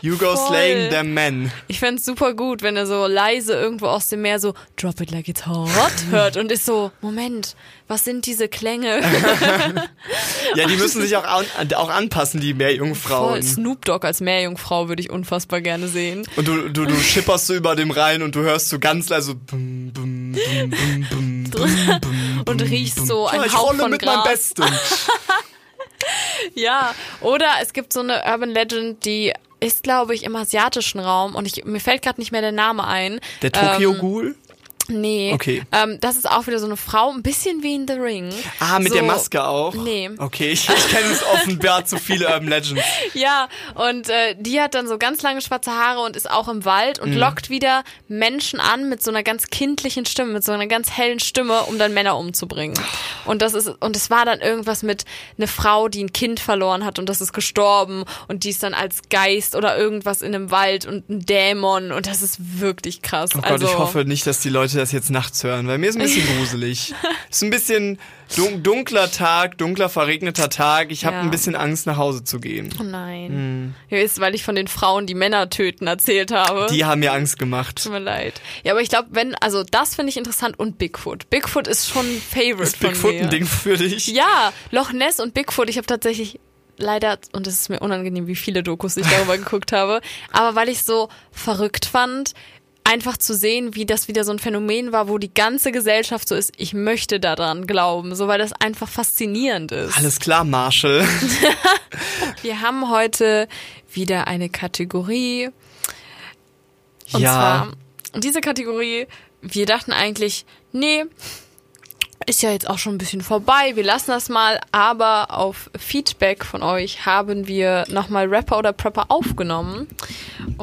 You go
Voll.
slaying them men.
Ich fände super gut, wenn er so leise irgendwo aus dem Meer so Drop it like it's hot hört und ist so, Moment, was sind diese Klänge?
Ja, die müssen sich auch, an, auch anpassen, die
Voll.
Meerjungfrauen.
Snoop Dogg als Meerjungfrau würde ich unfassbar gerne sehen.
Und du, du, du schipperst so über dem Rhein und du hörst so ganz leise bum, bum, bum, bum, bum, bum, bum,
Und riechst so
ja,
einen
ich
Hauch von
mit
Gras.
meinem Besten.
Ja, oder es gibt so eine Urban Legend, die ist, glaube ich, im asiatischen Raum und ich, mir fällt gerade nicht mehr der Name ein.
Der Tokyo
Ähm,
Ghoul?
Nee.
Okay.
Ähm, das ist auch wieder so eine Frau, ein bisschen wie in The Ring.
Ah, mit
so,
der Maske auch?
Nee.
Okay, ich, ich kenne es offenbar zu viele Urban Legends.
Ja, und äh, die hat dann so ganz lange schwarze Haare und ist auch im Wald
Mhm.
und lockt wieder Menschen an mit so einer ganz kindlichen Stimme, mit so einer ganz hellen Stimme, um dann Männer umzubringen. Und das ist und es war dann irgendwas mit eine Frau, die ein Kind verloren hat und das ist gestorben und die ist dann als Geist oder irgendwas in einem Wald und ein Dämon und das ist wirklich krass.
Oh Gott,
also
ich hoffe nicht, dass die Leute das jetzt nachts hören, weil mir ist ein bisschen gruselig. ist ein bisschen dun dunkler Tag, dunkler, verregneter Tag. Ich habe
Ja.
ein bisschen Angst, nach Hause zu gehen.
Oh nein. Ja, ist, weil ich von den Frauen, die Männer töten, erzählt habe.
Die haben mir Angst gemacht.
Tut mir leid. Ja, aber ich glaube, wenn, also das finde ich interessant und Bigfoot. Bigfoot ist schon ein Favorite
Ist
von
Bigfoot
mir.
ein Ding für dich?
Ja, Loch Ness und Bigfoot. Ich habe tatsächlich leider, und es ist mir unangenehm, wie viele Dokus ich darüber geguckt habe, aber weil ich so verrückt fand, einfach zu sehen, wie das wieder so ein Phänomen war, wo die ganze Gesellschaft so ist, ich möchte daran glauben, so weil das einfach faszinierend ist.
Alles klar, Marshall.
Wir haben heute wieder eine Kategorie. Und
ja.
zwar, und diese Kategorie, wir dachten eigentlich, nee, ist ja jetzt auch schon ein bisschen vorbei, wir lassen das mal, aber auf Feedback von euch haben wir nochmal Rapper oder Prepper aufgenommen.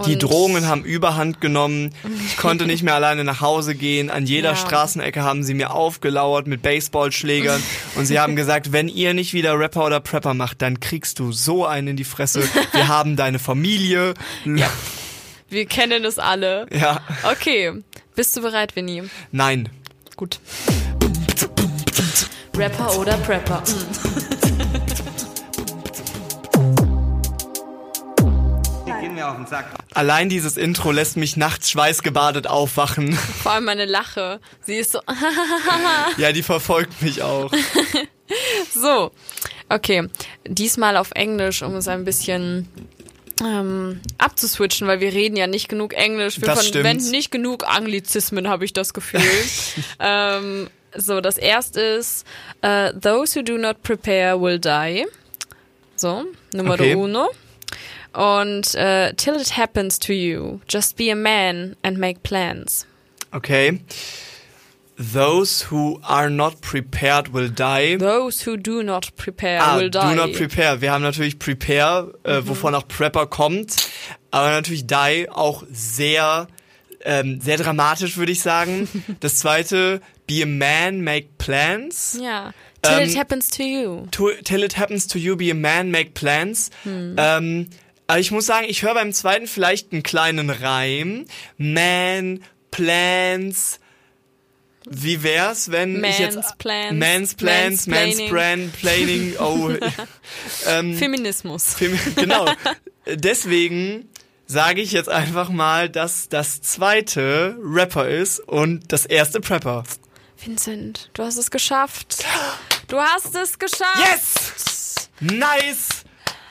Die
Und-
Drohungen haben Überhand genommen. Ich konnte nicht mehr alleine nach Hause gehen. An jeder
Ja.
Straßenecke haben sie mir aufgelauert mit Baseballschlägern. Und sie haben gesagt, wenn ihr nicht wieder Rapper oder Prepper macht, dann kriegst du so einen in die Fresse. Wir haben deine Familie.
Wir kennen es alle.
Ja.
Okay, bist du bereit, Winnie?
Nein.
Gut. Rapper oder Prepper? Mm.
Allein dieses Intro lässt mich nachts schweißgebadet aufwachen.
Vor allem meine Lache. Sie ist so,
Ja, die verfolgt mich auch.
So, okay. Diesmal auf Englisch, um es ein bisschen ähm, abzuswitchen, weil wir reden ja nicht genug Englisch. Wir
Das stimmt.
verwenden nicht genug Anglizismen, habe ich das Gefühl. ähm, so, das erste ist, äh, those who do not prepare will die. So, Numero
Okay.
uno. Und äh, till it happens to you, just be a man and make plans.
Okay. Those who are not prepared will die.
Those who do not prepare
Ah,
will die.
do not prepare. Wir haben natürlich prepare, äh, wovon auch Prepper kommt. Aber natürlich die auch sehr, ähm, sehr dramatisch, würde ich sagen. Das zweite, be a man, make plans.
ja, till
Ähm,
it happens to you.
To, till it happens to you, be a man, make plans. Ähm, aber ich muss sagen, ich höre beim zweiten vielleicht einen kleinen Reim. Man, plans. Wie wär's, wenn ich jetzt
Mansplans,
Mans plans,
Mansplaining.
mansplaining, oh, ähm,
Feminismus.
Fem- genau. Deswegen sage ich jetzt einfach mal, dass das zweite Rapper ist und das erste Prepper.
Vincent, du hast es geschafft. Du hast es geschafft.
Yes! Nice!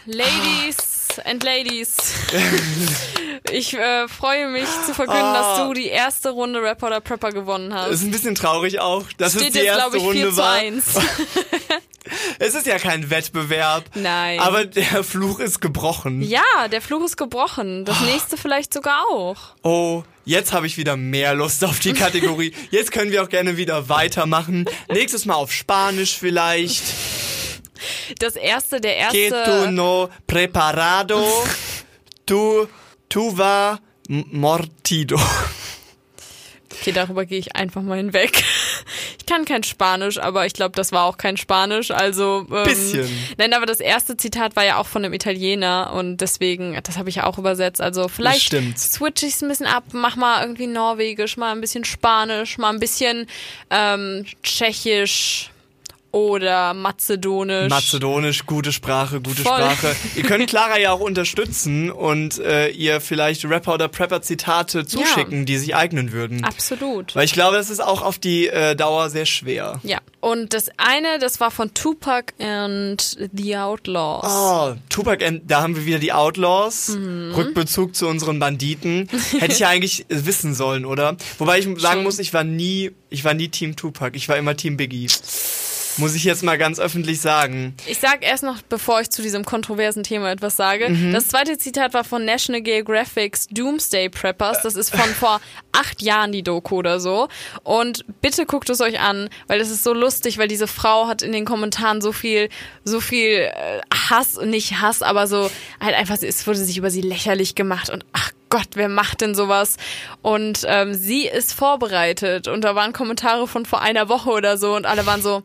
Ladies and Ladies. Ich äh, freue mich zu verkünden,
Ah.
dass du die erste Runde Rapper oder Prepper gewonnen hast.
ist ein bisschen traurig auch, dass es
Steht
die
jetzt,
erste
ich, 4
Runde war.
1.
Es ist ja kein Wettbewerb.
Nein.
Aber der Fluch ist gebrochen.
Ja, der Fluch ist gebrochen. Das nächste vielleicht sogar auch.
Oh, jetzt habe ich wieder mehr Lust auf die Kategorie. Jetzt können wir auch gerne wieder weitermachen. Nächstes Mal auf Spanisch vielleicht.
Das erste, der
Que tu
erste.
no preparado. Tu, tu va mortido.
Okay, darüber gehe ich einfach mal hinweg. Ich kann kein Spanisch, aber ich glaube, das war auch kein Spanisch. Also ähm,
Bisschen.
Nein, aber das erste Zitat war ja auch von einem Italiener und deswegen, das habe ich ja auch übersetzt. Also vielleicht
stimmt.
switch ich es ein bisschen ab, mach mal irgendwie Norwegisch, mal ein bisschen Spanisch, mal ein bisschen ähm, Tschechisch oder Mazedonisch.
Mazedonisch, gute Sprache, gute
Voll.
Sprache. Ihr könnt Clara ja auch unterstützen und äh, ihr vielleicht Rapper oder Prepper Zitate zuschicken, die sich eignen würden.
Absolut.
Weil ich glaube, das ist auch auf die äh, Dauer sehr schwer.
Ja, und das eine, das war von Tupac and the Outlaws.
Oh, Tupac, and, da haben wir wieder die Outlaws.
Mhm.
Rückbezug zu unseren Banditen. Hätte ich ja eigentlich wissen sollen, oder? Wobei ich sagen
Schon.
muss, ich war nie, ich war nie Team Tupac. Ich war immer Team Biggie. Muss ich jetzt mal ganz öffentlich sagen.
Ich sag erst noch, bevor ich zu diesem kontroversen Thema etwas sage.
Mhm.
Das zweite Zitat war von National Geographics Doomsday Preppers. Das ist von vor acht Jahren die Doku oder so. Und bitte guckt es euch an, weil das ist so lustig, weil diese Frau hat in den Kommentaren so viel, so viel äh, Hass, nicht Hass, aber so halt einfach, es wurde sich über sie lächerlich gemacht und ach Gott, wer macht denn sowas? Und ähm, sie ist vorbereitet und da waren Kommentare von vor einer Woche oder so und alle waren so,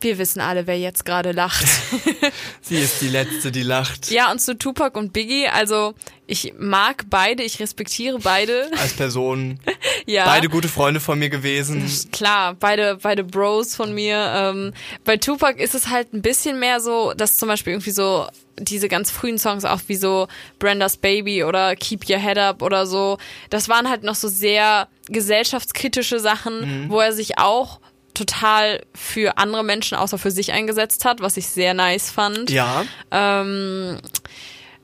wir wissen alle, wer jetzt gerade lacht.
Sie ist die Letzte, die lacht.
Ja, und zu Tupac und Biggie, also ich mag beide, ich respektiere beide.
Als Person.
Ja.
Beide gute Freunde von mir gewesen.
Klar, beide, beide Bros von mir. Ähm, bei Tupac ist es halt ein bisschen mehr so, dass zum Beispiel irgendwie so diese ganz frühen Songs auch wie so Brenda's Baby oder Keep Your Head Up oder so, das waren halt noch so sehr gesellschaftskritische Sachen, wo er sich auch total für andere Menschen außer für sich eingesetzt hat, was ich sehr nice fand.
Ja.
Ähm,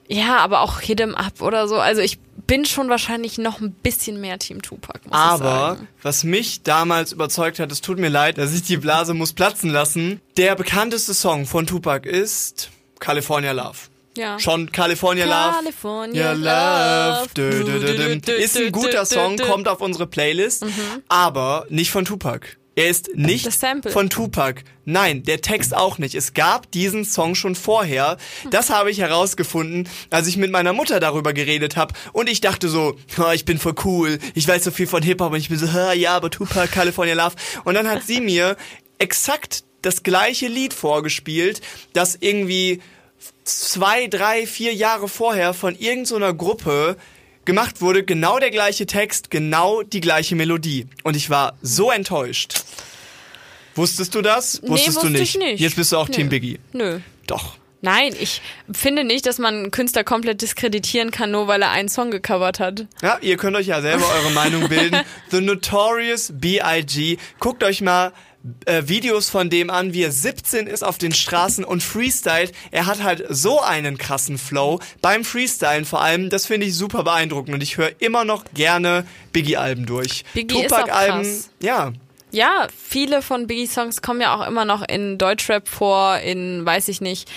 ja, aber auch Hit 'em Up oder so. Also ich bin schon wahrscheinlich noch ein bisschen mehr Team Tupac, muss ich
Aber
sagen.
was mich damals überzeugt hat, es tut mir leid, dass ich die Blase muss platzen lassen. Der bekannteste Song von Tupac ist California Love.
Ja.
Schon California Love.
California
Love.
Love. Dü, dü,
Ist ein guter Song, kommt auf unsere Playlist, aber nicht von Tupac. Er ist nicht
Das Sample.
von Tupac. Nein, der Text auch nicht. Es gab diesen Song schon vorher. Das habe ich herausgefunden, als ich mit meiner Mutter darüber geredet habe. Und ich dachte so, "Ha, ich bin voll cool. Ich weiß so viel von Hip-Hop. Und ich bin so, "Ha, ja, aber Tupac, California Love. Und dann hat sie mir exakt das gleiche Lied vorgespielt, das irgendwie zwei, drei, vier Jahre vorher von irgendeiner Gruppe gemacht wurde, genau der gleiche Text, genau die gleiche Melodie. Und ich war so enttäuscht. Wusstest du das?
Nee,
Wusstest
wusste
du nicht.
ich nicht.
Jetzt bist du auch
Nö.
Team Biggie.
Nö.
Doch.
Nein, ich finde nicht, dass man einen Künstler komplett diskreditieren kann, nur weil er einen Song gecovert hat.
Ja, ihr könnt euch ja selber eure Meinung bilden. The Notorious B.I.G. Guckt euch mal äh, Videos von dem an, wie er 17 ist auf den Straßen und freestylt. Er hat halt so einen krassen Flow. Beim Freestylen vor allem, das finde ich super beeindruckend und ich höre immer noch gerne Biggie-Alben durch.
Biggie
Tupac-Alben, ja.
Ja, viele von Biggie-Songs kommen ja auch immer noch in Deutschrap vor, in, weiß ich nicht,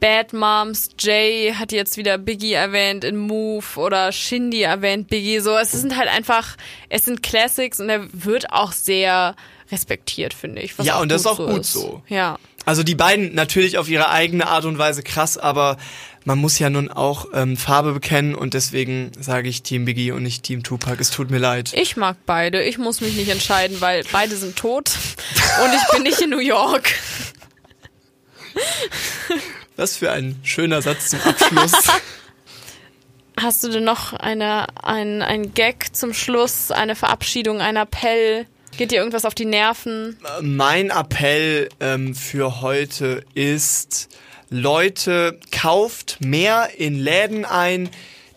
Bad Moms, Jay hat jetzt wieder Biggie erwähnt in Move oder Shindy erwähnt Biggie. So, es sind halt einfach, es sind Classics und er wird auch sehr respektiert, finde ich. was
Ja, und das ist auch
so
gut so.
Ja.
Also die beiden natürlich auf ihre eigene Art und Weise krass, aber man muss ja nun auch ähm, Farbe bekennen und deswegen sage ich Team Biggie und nicht Team Tupac. Es tut mir leid.
Ich mag beide. Ich muss mich nicht entscheiden, weil beide sind tot und ich bin nicht in New York.
Was für ein schöner Satz zum Abschluss.
Hast du denn noch eine, ein, ein Gag zum Schluss, eine Verabschiedung, ein Appell? Geht dir irgendwas auf die Nerven?
mein Appell ähm, für heute ist, Leute, kauft mehr in Läden ein,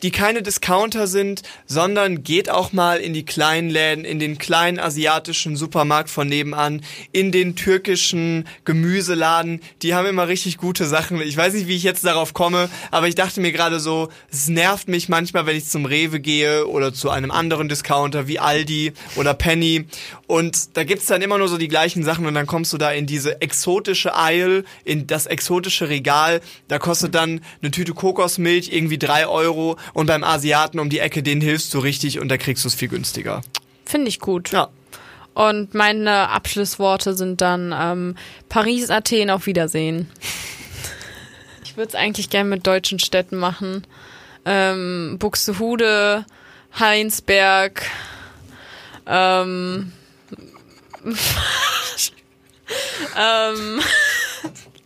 die keine Discounter sind, sondern geht auch mal in die kleinen Läden, in den kleinen asiatischen Supermarkt von nebenan, in den türkischen Gemüseladen. Die haben immer richtig gute Sachen. Ich weiß nicht, wie ich jetzt darauf komme, aber ich dachte mir gerade so, es nervt mich manchmal, wenn ich zum Rewe gehe oder zu einem anderen Discounter wie Aldi oder Penny und da gibt's dann immer nur so die gleichen Sachen und dann kommst du da in diese exotische Aisle, in das exotische Regal, da kostet dann eine Tüte Kokosmilch irgendwie drei Euro und beim Asiaten um die Ecke, den hilfst du richtig und da kriegst du es viel günstiger.
Finde ich gut.
Ja.
Und meine Abschlussworte sind dann ähm, Paris, Athen, auf Wiedersehen. Ich würde es eigentlich gern mit deutschen Städten machen. Ähm, Buxtehude, Heinsberg, ähm, ähm,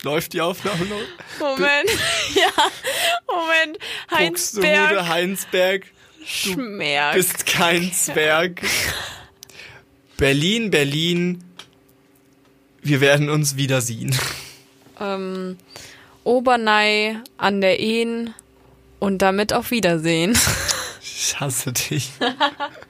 Läuft die Aufnahme noch?
Moment, ja, Moment, Heinsberg,
Buxtehude, Heinsberg,
Schmerz.
bist kein Zwerg. Berlin, Berlin, wir werden uns wiedersehen.
ähm, Obernei an der Ehen und damit auf Wiedersehen.
Ich hasse dich.